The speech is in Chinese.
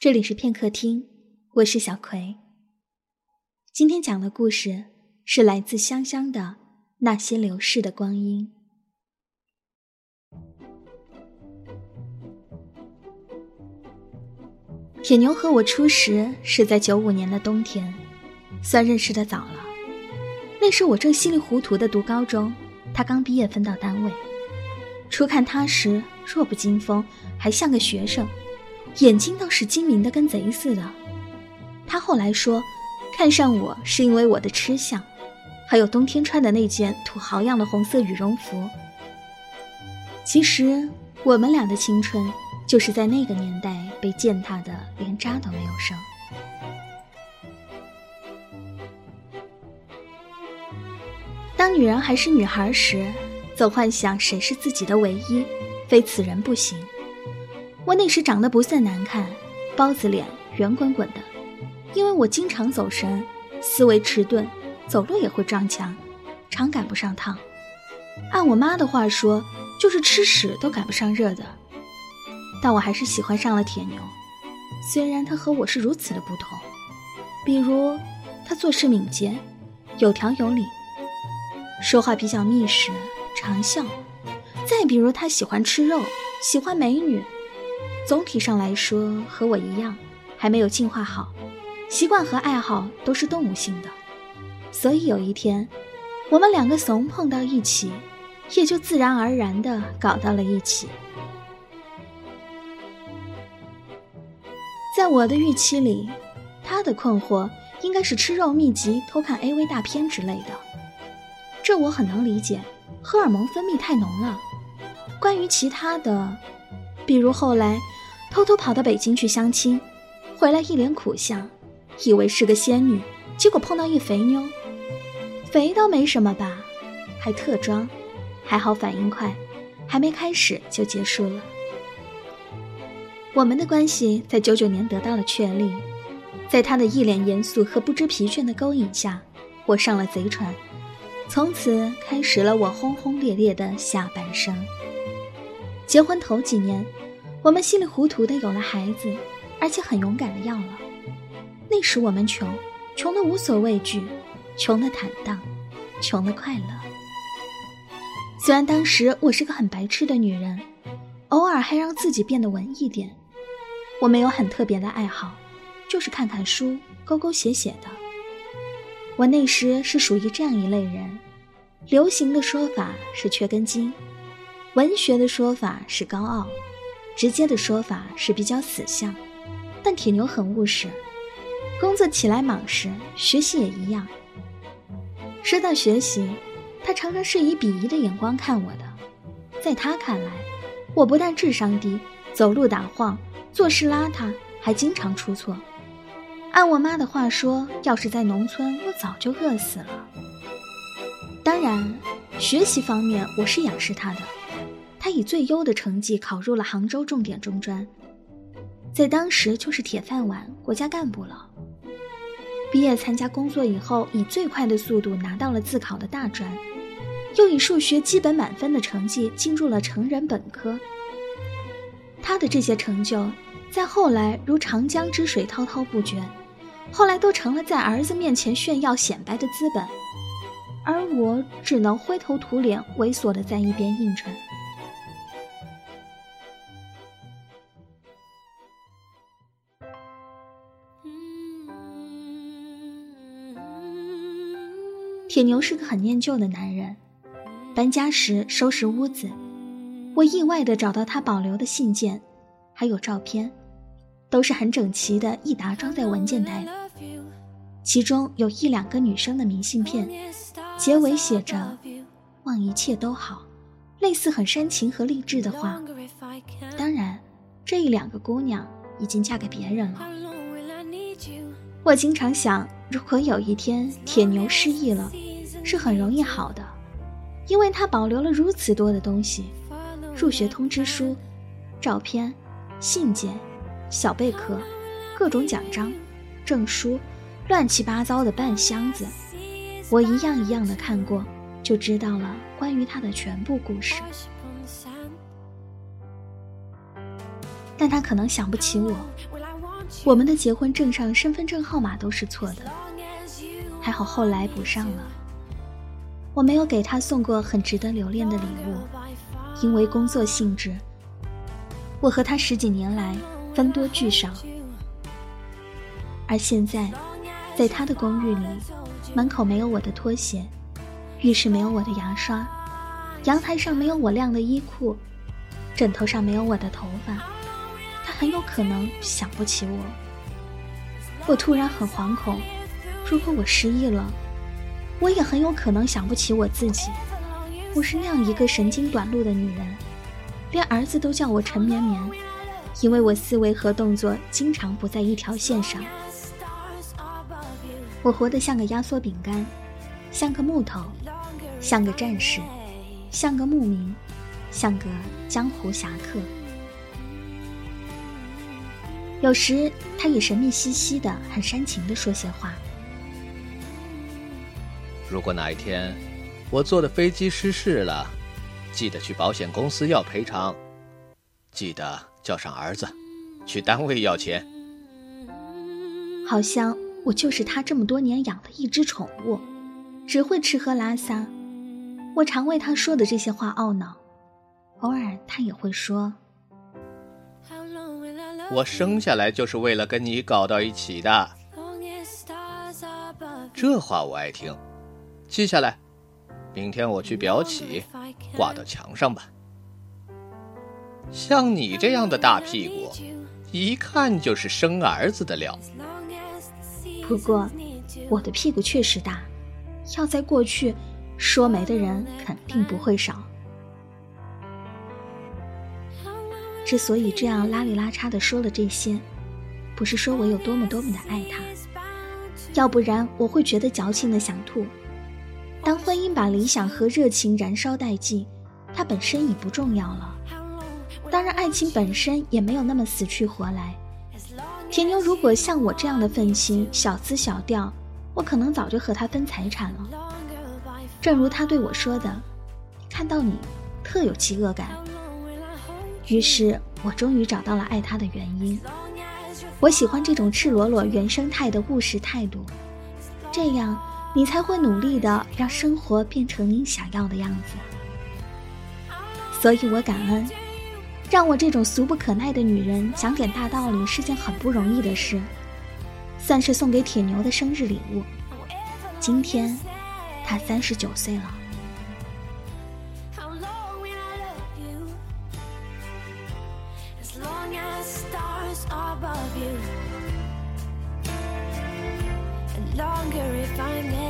这里是片刻听，我是小葵。今天讲的故事是来自香香的那些流逝的光阴。铁牛和我初识是在九五年的冬天，算认识的早了。那时我正稀里糊涂的读高中，他刚毕业分到单位。初看他时，弱不禁风，还像个学生。眼睛倒是精明的跟贼似的。他后来说，看上我是因为我的吃相，还有冬天穿的那件土豪样的红色羽绒服。其实我们俩的青春，就是在那个年代被践踏的连渣都没有剩。当女人还是女孩时，总幻想谁是自己的唯一，非此人不行。我那时长得不算难看，包子脸，圆滚滚的。因为我经常走神，思维迟钝，走路也会撞墙，常赶不上趟。按我妈的话说，就是吃屎都赶不上热的。但我还是喜欢上了铁牛，虽然他和我是如此的不同。比如，他做事敏捷，有条有理，说话比较密实，常笑。再比如，他喜欢吃肉，喜欢美女。总体上来说，和我一样，还没有进化好，习惯和爱好都是动物性的，所以有一天，我们两个怂碰到一起，也就自然而然的搞到了一起。在我的预期里，他的困惑应该是吃肉秘籍、偷看 AV 大片之类的，这我很能理解，荷尔蒙分泌太浓了。关于其他的，比如后来。偷偷跑到北京去相亲，回来一脸苦相，以为是个仙女，结果碰到一肥妞。肥倒没什么吧，还特装，还好反应快，还没开始就结束了。我们的关系在九九年得到了确立，在他的一脸严肃和不知疲倦的勾引下，我上了贼船，从此开始了我轰轰烈烈的下半生。结婚头几年。我们稀里糊涂的有了孩子，而且很勇敢的要了。那时我们穷，穷的无所畏惧，穷的坦荡，穷的快乐。虽然当时我是个很白痴的女人，偶尔还让自己变得文艺点。我没有很特别的爱好，就是看看书，勾勾写写的。我那时是属于这样一类人：流行的说法是缺根筋，文学的说法是高傲。直接的说法是比较死相，但铁牛很务实，工作起来莽实，学习也一样。说到学习，他常常是以鄙夷的眼光看我的。在他看来，我不但智商低，走路打晃，做事邋遢，还经常出错。按我妈的话说，要是在农村，我早就饿死了。当然，学习方面我是仰视他的。他以最优的成绩考入了杭州重点中专，在当时就是铁饭碗、国家干部了。毕业参加工作以后，以最快的速度拿到了自考的大专，又以数学基本满分的成绩进入了成人本科。他的这些成就，在后来如长江之水滔滔不绝，后来都成了在儿子面前炫耀显摆的资本，而我只能灰头土脸、猥琐的在一边应承。铁牛是个很念旧的男人，搬家时收拾屋子，我意外的找到他保留的信件，还有照片，都是很整齐的一沓装在文件袋里，其中有一两个女生的明信片，结尾写着“望一切都好”，类似很煽情和励志的话。当然，这一两个姑娘已经嫁给别人了。我经常想，如果有一天铁牛失忆了，是很容易好的，因为他保留了如此多的东西：入学通知书、照片、信件、小贝壳、各种奖章、证书，乱七八糟的半箱子。我一样一样的看过，就知道了关于他的全部故事。但他可能想不起我。我们的结婚证上身份证号码都是错的，还好后来补上了。我没有给他送过很值得留恋的礼物，因为工作性质。我和他十几年来分多聚少，而现在，在他的公寓里，门口没有我的拖鞋，浴室没有我的牙刷，阳台上没有我晾的衣裤，枕头上没有我的头发，很有可能想不起我。我突然很惶恐，如果我失忆了。我也很有可能想不起我自己，我是那样一个神经短路的女人，连儿子都叫我陈绵绵，因为我思维和动作经常不在一条线上。我活得像个压缩饼干，像个木头，像个战士，像个牧民，像个江湖侠客。有时他也神秘兮兮的，很煽情的说些话。如果哪一天我坐的飞机失事了，记得去保险公司要赔偿，记得叫上儿子，去单位要钱。好像我就是他这么多年养的一只宠物，只会吃喝拉撒。我常为他说的这些话懊恼，偶尔他也会说：“我生下来就是为了跟你搞到一起的。”这话我爱听。记下来，明天我去裱起，挂到墙上吧。像你这样的大屁股，一看就是生儿子的料。不过，我的屁股确实大，要在过去，说媒的人肯定不会少。之所以这样拉里拉叉的说了这些，不是说我有多么多么的爱他，要不然我会觉得矫情的想吐。当婚姻把理想和热情燃烧殆尽，它本身已不重要了。当然，爱情本身也没有那么死去活来。铁牛如果像我这样的愤青、小资小调，我可能早就和他分财产了。正如他对我说的：“看到你，特有饥饿感。”于是我终于找到了爱他的原因。我喜欢这种赤裸裸、原生态的务实态度，这样。你才会努力的让生活变成你想要的样子，所以我感恩，让我这种俗不可耐的女人讲点大道理是件很不容易的事，算是送给铁牛的生日礼物。今天，他三十九岁了。As long as stars are above you, and longer if I'm there.